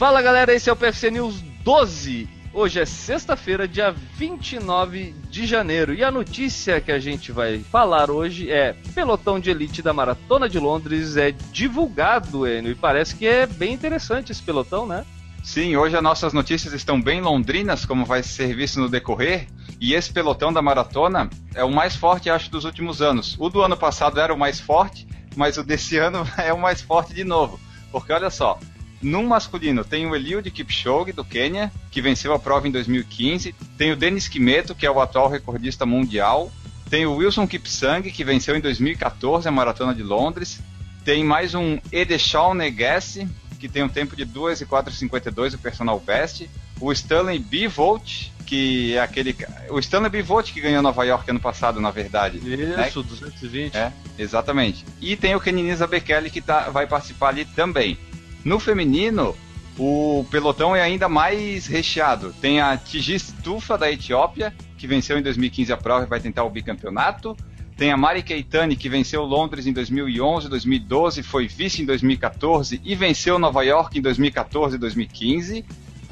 Fala galera, esse é o PFC News 12. Hoje é sexta-feira, dia 29 de janeiro, e a notícia que a gente vai falar hoje é: pelotão de elite da Maratona de Londres é divulgado, Enio, e parece que é bem interessante esse pelotão, né? Sim, hoje as nossas notícias estão bem londrinas, como vai ser visto no decorrer, e esse pelotão da maratona é o mais forte, acho, dos últimos anos. O do ano passado era o mais forte, mas o desse ano é o mais forte de novo. Porque olha só, no masculino, tem o Eliud Kipchoge, do Quênia, que venceu a prova em 2015. Tem o Denis Kimeto, que é o atual recordista mundial. Tem o Wilson Kipsang, que venceu em 2014 a Maratona de Londres. Tem mais um Edeshal Negessi, que tem um tempo de 2 e 4,52, o personal best. O Stanley B. Volt, que é aquele. O Stanley B. Volt que ganhou Nova York ano passado, na verdade. Isso, né? 220. É, exatamente. E tem o Keniniza Bekele que tá, vai participar ali também. No feminino, o pelotão é ainda mais recheado. Tem a Tigis Tufa da Etiópia, que venceu em 2015 a prova e vai tentar o bicampeonato. Tem a Mari Keitani, que venceu Londres em 2011, 2012, foi vice em 2014 e venceu Nova York em 2014 e 2015.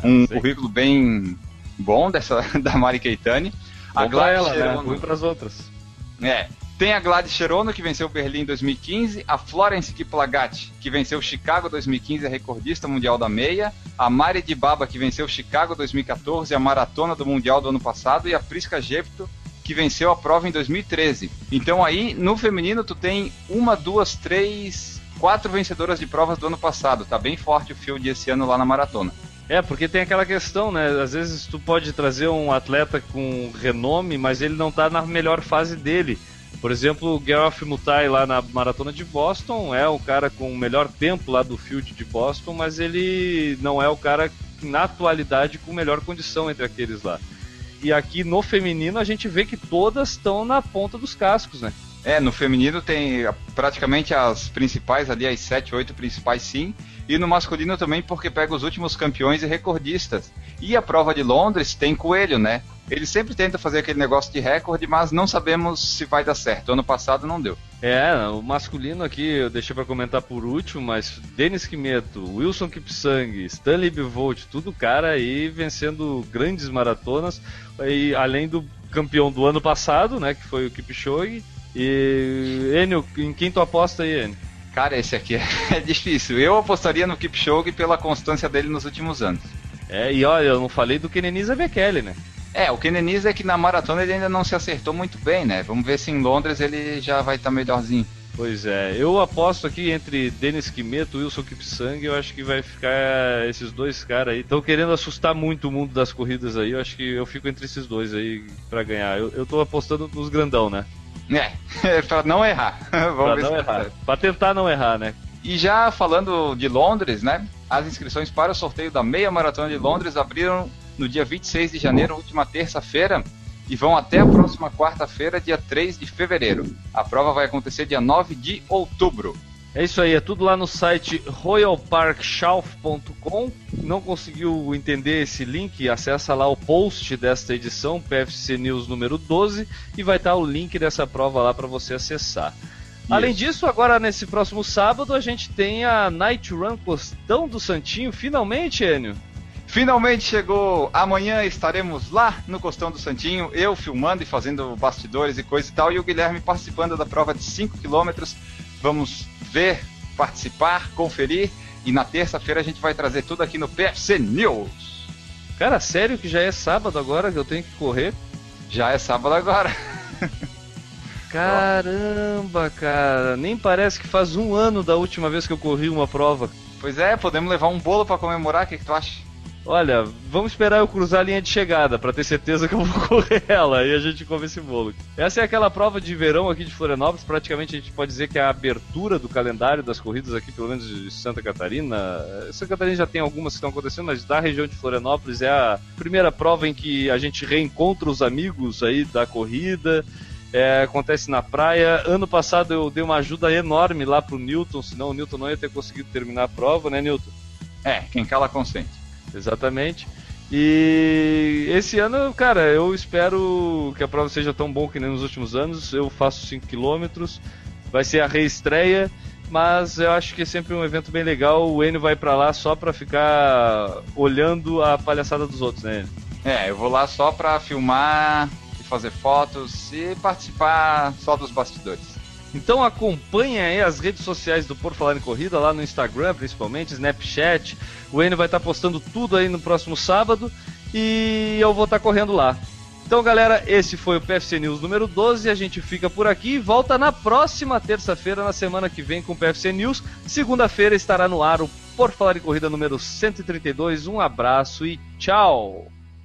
Um currículo bem bom dessa da Mari Keitani. A Gladys ela, né? Ruim para as outras. É. Tem a Gladys Cherono, que venceu Berlim em 2015, a Florence Kiplagat, que venceu Chicago 2015, a recordista mundial da meia, a Mari Dibaba, que venceu Chicago 2014, a maratona do mundial do ano passado, e a Prisca Jepto, que venceu a prova em 2013. Então aí, no feminino, tu tem uma, duas, três, quatro vencedoras de provas do ano passado. Tá bem forte o field esse ano lá na maratona. É, porque tem aquela questão, né? Às vezes tu pode trazer um atleta com renome, mas ele não tá na melhor fase dele. Por exemplo, o Geoff Mutai lá na maratona de Boston é o cara com o melhor tempo lá do field de Boston, mas ele não é o cara na atualidade com melhor condição entre aqueles lá. E aqui no feminino a gente vê que todas estão na ponta dos cascos, né? É, no feminino tem praticamente as principais ali, as 7, 8 principais sim. E no masculino também, porque pega os últimos campeões e recordistas. E a prova de Londres tem coelho, né? Ele sempre tenta fazer aquele negócio de recorde, mas não sabemos se vai dar certo. Ano passado não deu. É, o masculino aqui eu deixei para comentar por último, mas Denis Kimeto, Wilson Kipsang, Stanley Bivolt, tudo cara aí vencendo grandes maratonas, e além do campeão do ano passado, né, que foi o Kipchoge. E Enio, em quem tu aposta aí, Enio? Cara, esse aqui é difícil. Eu apostaria no Kipchoge pela constância dele nos últimos anos. É, e olha, eu não falei do Kenenisa Bekele, né? É, o Keneniz é que na maratona ele ainda não se acertou muito bem, né? Vamos ver se em Londres ele já vai estar tá melhorzinho. Pois é, eu aposto aqui entre Denis Kimeto e Wilson Kipsang, eu acho que vai ficar esses dois caras aí. Estão querendo assustar muito o mundo das corridas aí, eu acho que eu fico entre esses dois aí para ganhar. Eu, eu tô apostando nos grandão, né? É, pra não errar. Vamos pra não errar. Pra tentar não errar, né? E já falando de Londres, né? As inscrições para o sorteio da meia maratona de Londres abriram no dia 26 de janeiro, última terça-feira, e vão até a próxima quarta-feira, dia 3 de fevereiro. A prova vai acontecer dia 9 de outubro. É isso aí, é tudo lá no site royalparkshelf.com. Não conseguiu entender esse link? Acessa lá o post desta edição, PFC News número 12, e vai estar o link dessa prova lá para você acessar. Isso. Além disso, agora nesse próximo sábado a gente tem a Night Run Costão do Santinho, finalmente, Enio. Finalmente chegou. Amanhã estaremos lá no Costão do Santinho, eu filmando e fazendo bastidores e coisa e tal, e o Guilherme participando da prova de 5 km. Vamos ver, participar, conferir, e na terça-feira a gente vai trazer tudo aqui no PFC News. Cara, sério que já é sábado agora que eu tenho que correr? Já é sábado agora. Caramba, cara, nem parece que faz um ano da última vez que eu corri uma prova. Pois é, podemos levar um bolo para comemorar, o que, que tu acha? Olha, vamos esperar eu cruzar a linha de chegada para ter certeza que eu vou correr ela e a gente come esse bolo. Essa é aquela prova de verão aqui de Florianópolis, praticamente a gente pode dizer que é a abertura do calendário das corridas aqui, pelo menos de Santa Catarina. Santa Catarina já tem algumas que estão acontecendo, mas da região de Florianópolis é a primeira prova em que a gente reencontra os amigos aí da corrida. É, acontece na praia. Ano passado eu dei uma ajuda enorme lá pro Newton, senão o Newton não ia ter conseguido terminar a prova, né, Newton? É, quem cala consente. Exatamente. E esse ano, cara, eu espero que a prova seja tão bom que nem nos últimos anos. Eu faço 5 km, vai ser a reestreia mas eu acho que é sempre um evento bem legal. O Enio vai para lá só para ficar olhando a palhaçada dos outros, né? É, eu vou lá só para filmar fazer fotos e participar só dos bastidores. Então acompanhe aí as redes sociais do Por Falar em Corrida, lá no Instagram principalmente, Snapchat. O Enio vai estar tá postando tudo aí no próximo sábado e eu vou estar tá correndo lá. Então, galera, esse foi o PFC News número 12. A gente fica por aqui e volta na próxima terça-feira, na semana que vem, com o PFC News. Segunda-feira estará no ar o Por Falar em Corrida número 132. Um abraço e tchau!